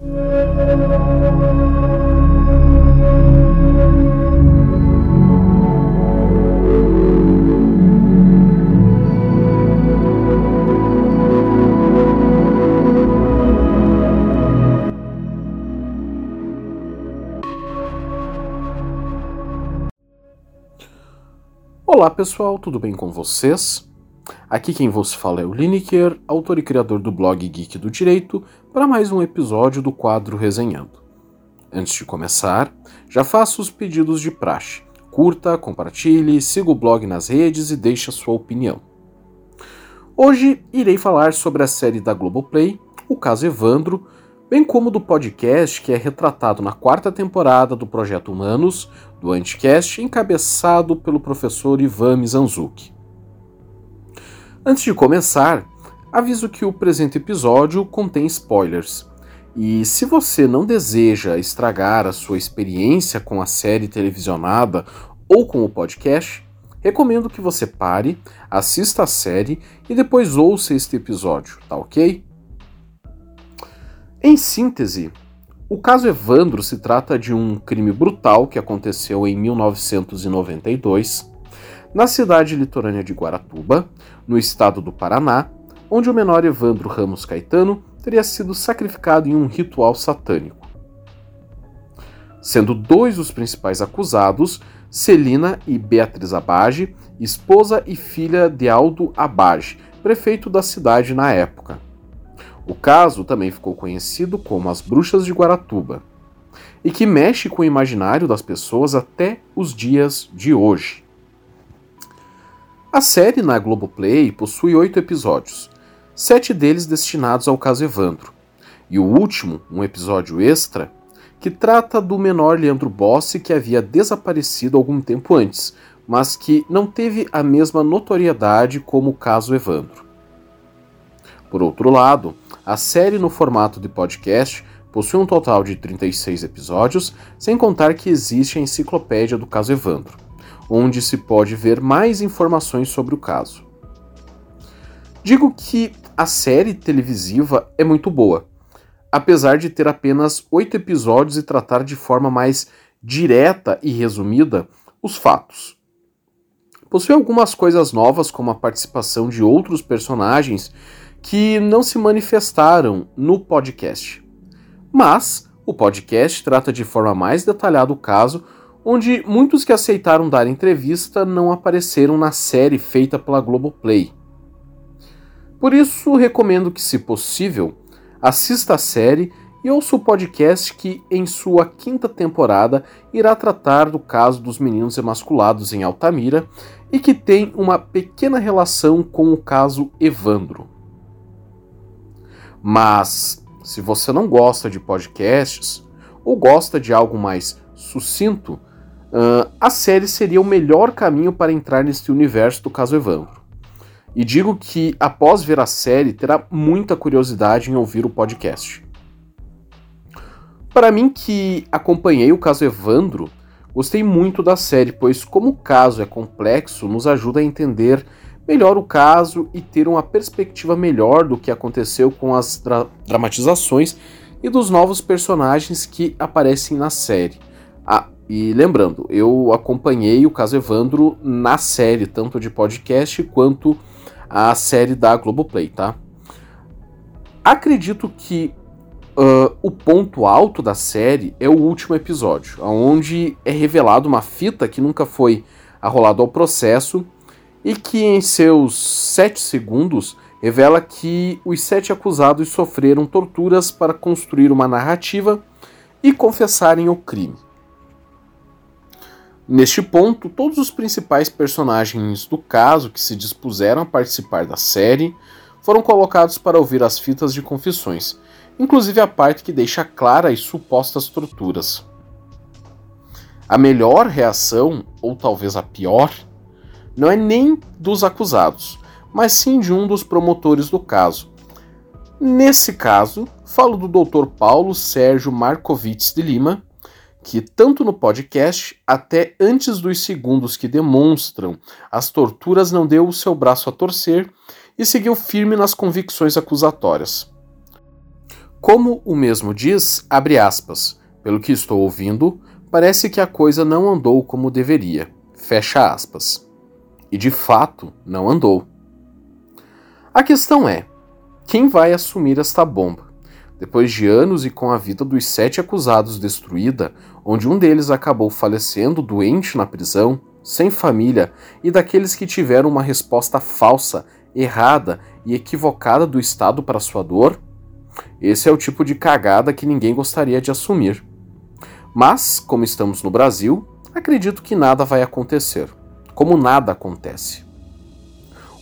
Olá pessoal, tudo bem com vocês? Aqui quem vos fala é o Lineker, autor e criador do blog Geek do Direito, para mais um episódio do quadro Resenhando. Antes de começar, já faço os pedidos de praxe. Curta, compartilhe, siga o blog nas redes e deixe a sua opinião. Hoje irei falar sobre a série da Globoplay, O Caso Evandro, bem como do podcast que é retratado na quarta temporada do Projeto Humanos, do Anticast, encabeçado pelo professor Ivan Mizanzuki. Antes de começar, aviso que o presente episódio contém spoilers. E se você não deseja estragar a sua experiência com a série televisionada ou com o podcast, recomendo que você pare, assista a série e depois ouça este episódio, tá ok? Em síntese, o caso Evandro se trata de um crime brutal que aconteceu em 1992 na cidade litorânea de Guaratuba, no estado do Paraná, onde o menor Evandro Ramos Caetano teria sido sacrificado em um ritual satânico. Sendo dois os principais acusados, Celina e Beatriz Abage, esposa e filha de Aldo Abage, prefeito da cidade na época. O caso também ficou conhecido como as Bruxas de Guaratuba e que mexe com o imaginário das pessoas até os dias de hoje. A série na Globoplay possui oito episódios, sete deles destinados ao caso Evandro, e o último, um episódio extra, que trata do menor Leandro Bossi que havia desaparecido algum tempo antes, mas que não teve a mesma notoriedade como o caso Evandro. Por outro lado, a série no formato de podcast possui um total de 36 episódios, sem contar que existe a enciclopédia do caso Evandro, onde se pode ver mais informações sobre o caso. Digo que a série televisiva é muito boa, apesar de ter apenas oito episódios e tratar de forma mais direta e resumida os fatos. Possui algumas coisas novas, como a participação de outros personagens que não se manifestaram no podcast. Mas o podcast trata de forma mais detalhada o caso, onde muitos que aceitaram dar entrevista não apareceram na série feita pela Globoplay. Por isso, recomendo que, se possível, assista a série e ouça o podcast que, em sua quinta temporada, irá tratar do caso dos meninos emasculados em Altamira e que tem uma pequena relação com o caso Evandro. Mas, se você não gosta de podcasts ou gosta de algo mais sucinto, uh, a série seria o melhor caminho para entrar neste universo do caso Evandro. E digo que, após ver a série, terá muita curiosidade em ouvir o podcast. Para mim, que acompanhei o caso Evandro, gostei muito da série, pois, como o caso é complexo, nos ajuda a entender melhor o caso e ter uma perspectiva melhor do que aconteceu com as dra dramatizações e dos novos personagens que aparecem na série. E lembrando, eu acompanhei o caso Evandro na série, tanto de podcast quanto a série da Globoplay, tá? Acredito que uh, o ponto alto da série é o último episódio, onde é revelado uma fita que nunca foi arrolado ao processo e que em seus sete segundos revela que os sete acusados sofreram torturas para construir uma narrativa e confessarem o crime. Neste ponto, todos os principais personagens do caso que se dispuseram a participar da série foram colocados para ouvir as fitas de confissões, inclusive a parte que deixa clara as supostas torturas. A melhor reação, ou talvez a pior, não é nem dos acusados, mas sim de um dos promotores do caso. Nesse caso, falo do Dr. Paulo Sérgio Markovits de Lima, que tanto no podcast, até antes dos segundos que demonstram as torturas, não deu o seu braço a torcer e seguiu firme nas convicções acusatórias. Como o mesmo diz, abre aspas, pelo que estou ouvindo, parece que a coisa não andou como deveria. Fecha aspas. E de fato, não andou. A questão é: quem vai assumir esta bomba? Depois de anos e com a vida dos sete acusados destruída, onde um deles acabou falecendo doente na prisão, sem família, e daqueles que tiveram uma resposta falsa, errada e equivocada do Estado para sua dor? Esse é o tipo de cagada que ninguém gostaria de assumir. Mas, como estamos no Brasil, acredito que nada vai acontecer. Como nada acontece.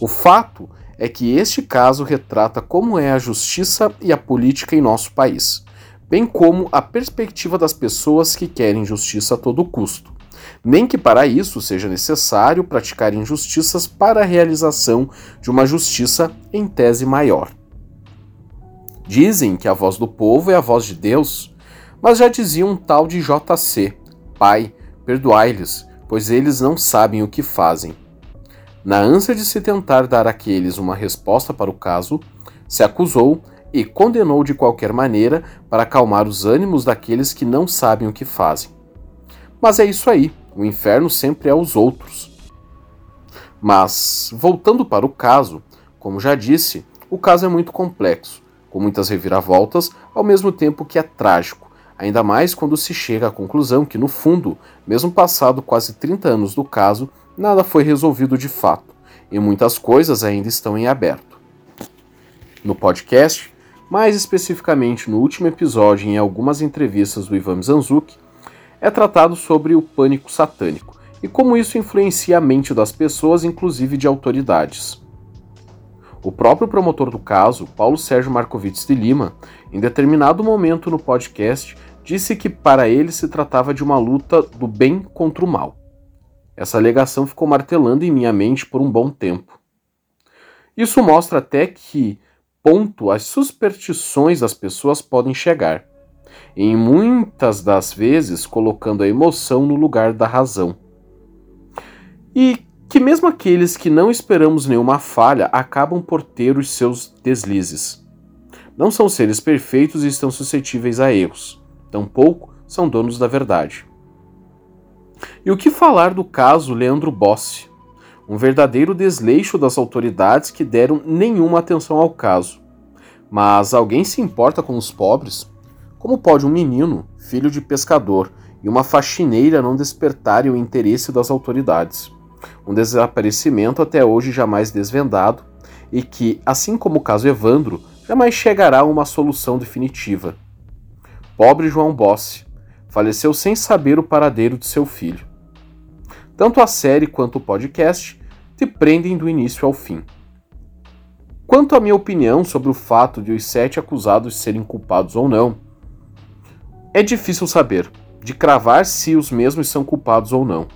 O fato é que este caso retrata como é a justiça e a política em nosso país, bem como a perspectiva das pessoas que querem justiça a todo custo. Nem que para isso seja necessário praticar injustiças para a realização de uma justiça em tese maior. Dizem que a voz do povo é a voz de Deus, mas já dizia um tal de JC, Pai, perdoai-lhes, pois eles não sabem o que fazem. Na ânsia de se tentar dar àqueles uma resposta para o caso, se acusou e condenou de qualquer maneira para acalmar os ânimos daqueles que não sabem o que fazem. Mas é isso aí, o inferno sempre é os outros. Mas, voltando para o caso, como já disse, o caso é muito complexo, com muitas reviravoltas, ao mesmo tempo que é trágico, ainda mais quando se chega à conclusão que, no fundo, mesmo passado quase 30 anos do caso, nada foi resolvido de fato, e muitas coisas ainda estão em aberto. No podcast, mais especificamente no último episódio e em algumas entrevistas do Ivan Zanzuki, é tratado sobre o pânico satânico e como isso influencia a mente das pessoas, inclusive de autoridades. O próprio promotor do caso, Paulo Sérgio Marcovitz de Lima, em determinado momento no podcast, disse que para ele se tratava de uma luta do bem contra o mal. Essa alegação ficou martelando em minha mente por um bom tempo. Isso mostra até que ponto as superstições das pessoas podem chegar, em muitas das vezes colocando a emoção no lugar da razão. E que mesmo aqueles que não esperamos nenhuma falha acabam por ter os seus deslizes. Não são seres perfeitos e estão suscetíveis a erros, tampouco são donos da verdade. E o que falar do caso Leandro Bossi? Um verdadeiro desleixo das autoridades que deram nenhuma atenção ao caso. Mas alguém se importa com os pobres? Como pode um menino, filho de pescador, e uma faxineira não despertarem o interesse das autoridades? Um desaparecimento até hoje jamais desvendado e que, assim como o caso Evandro, jamais chegará a uma solução definitiva. Pobre João Bossi, faleceu sem saber o paradeiro de seu filho. Tanto a série quanto o podcast te prendem do início ao fim. Quanto à minha opinião sobre o fato de os sete acusados serem culpados ou não, é difícil saber, de cravar se os mesmos são culpados ou não.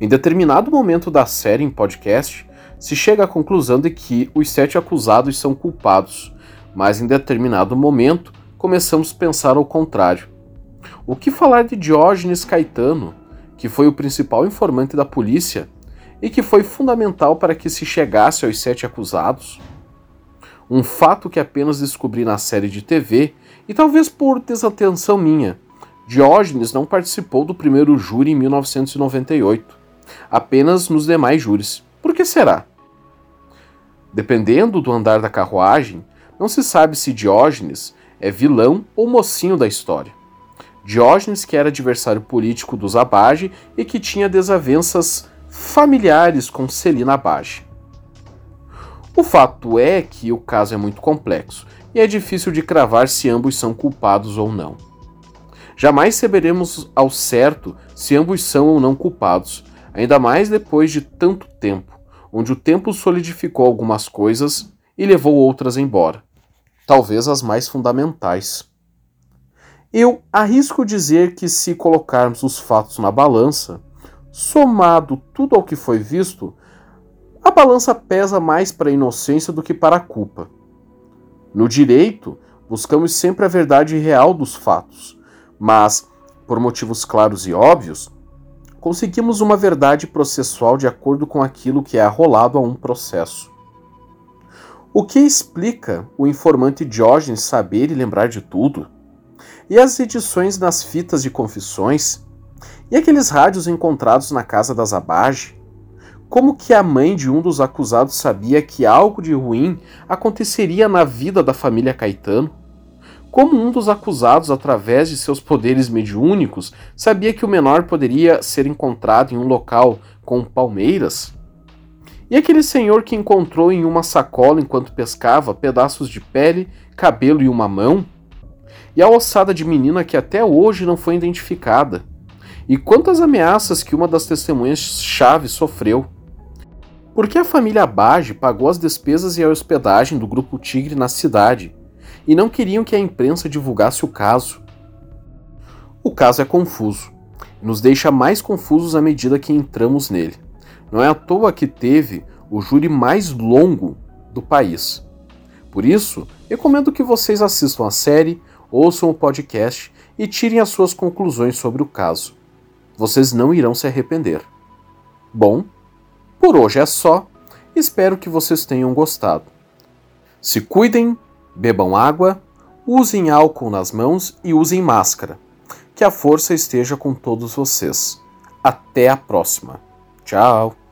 Em determinado momento da série em podcast, se chega à conclusão de que os sete acusados são culpados, mas em determinado momento começamos a pensar ao contrário. O que falar de Diógenes Caetano, que foi o principal informante da polícia e que foi fundamental para que se chegasse aos sete acusados? Um fato que apenas descobri na série de TV e talvez por desatenção minha. Diógenes não participou do primeiro júri em 1998, apenas nos demais júris. Por que será? Dependendo do andar da carruagem, não se sabe se Diógenes é vilão ou mocinho da história. Diógenes, que era adversário político dos Abage e que tinha desavenças familiares com Celina Abage. O fato é que o caso é muito complexo e é difícil de cravar se ambos são culpados ou não. Jamais saberemos ao certo se ambos são ou não culpados, ainda mais depois de tanto tempo, onde o tempo solidificou algumas coisas e levou outras embora, talvez as mais fundamentais. Eu arrisco dizer que, se colocarmos os fatos na balança, somado tudo ao que foi visto, a balança pesa mais para a inocência do que para a culpa. No direito, buscamos sempre a verdade real dos fatos, mas, por motivos claros e óbvios, conseguimos uma verdade processual de acordo com aquilo que é arrolado a um processo. O que explica o informante Diógenes saber e lembrar de tudo? E as edições nas fitas de confissões? E aqueles rádios encontrados na casa das Abage? Como que a mãe de um dos acusados sabia que algo de ruim aconteceria na vida da família Caetano? Como um dos acusados, através de seus poderes mediúnicos, sabia que o menor poderia ser encontrado em um local com palmeiras? E aquele senhor que encontrou em uma sacola enquanto pescava pedaços de pele, cabelo e uma mão? E a ossada de menina que até hoje não foi identificada? E quantas ameaças que uma das testemunhas-chave sofreu? Por que a família Abage pagou as despesas e a hospedagem do Grupo Tigre na cidade e não queriam que a imprensa divulgasse o caso? O caso é confuso nos deixa mais confusos à medida que entramos nele. Não é à toa que teve o júri mais longo do país. Por isso, recomendo que vocês assistam a série, ouçam o podcast e tirem as suas conclusões sobre o caso. Vocês não irão se arrepender. Bom, por hoje é só. Espero que vocês tenham gostado. Se cuidem, bebam água, usem álcool nas mãos e usem máscara. Que a força esteja com todos vocês. Até a próxima! Tchau!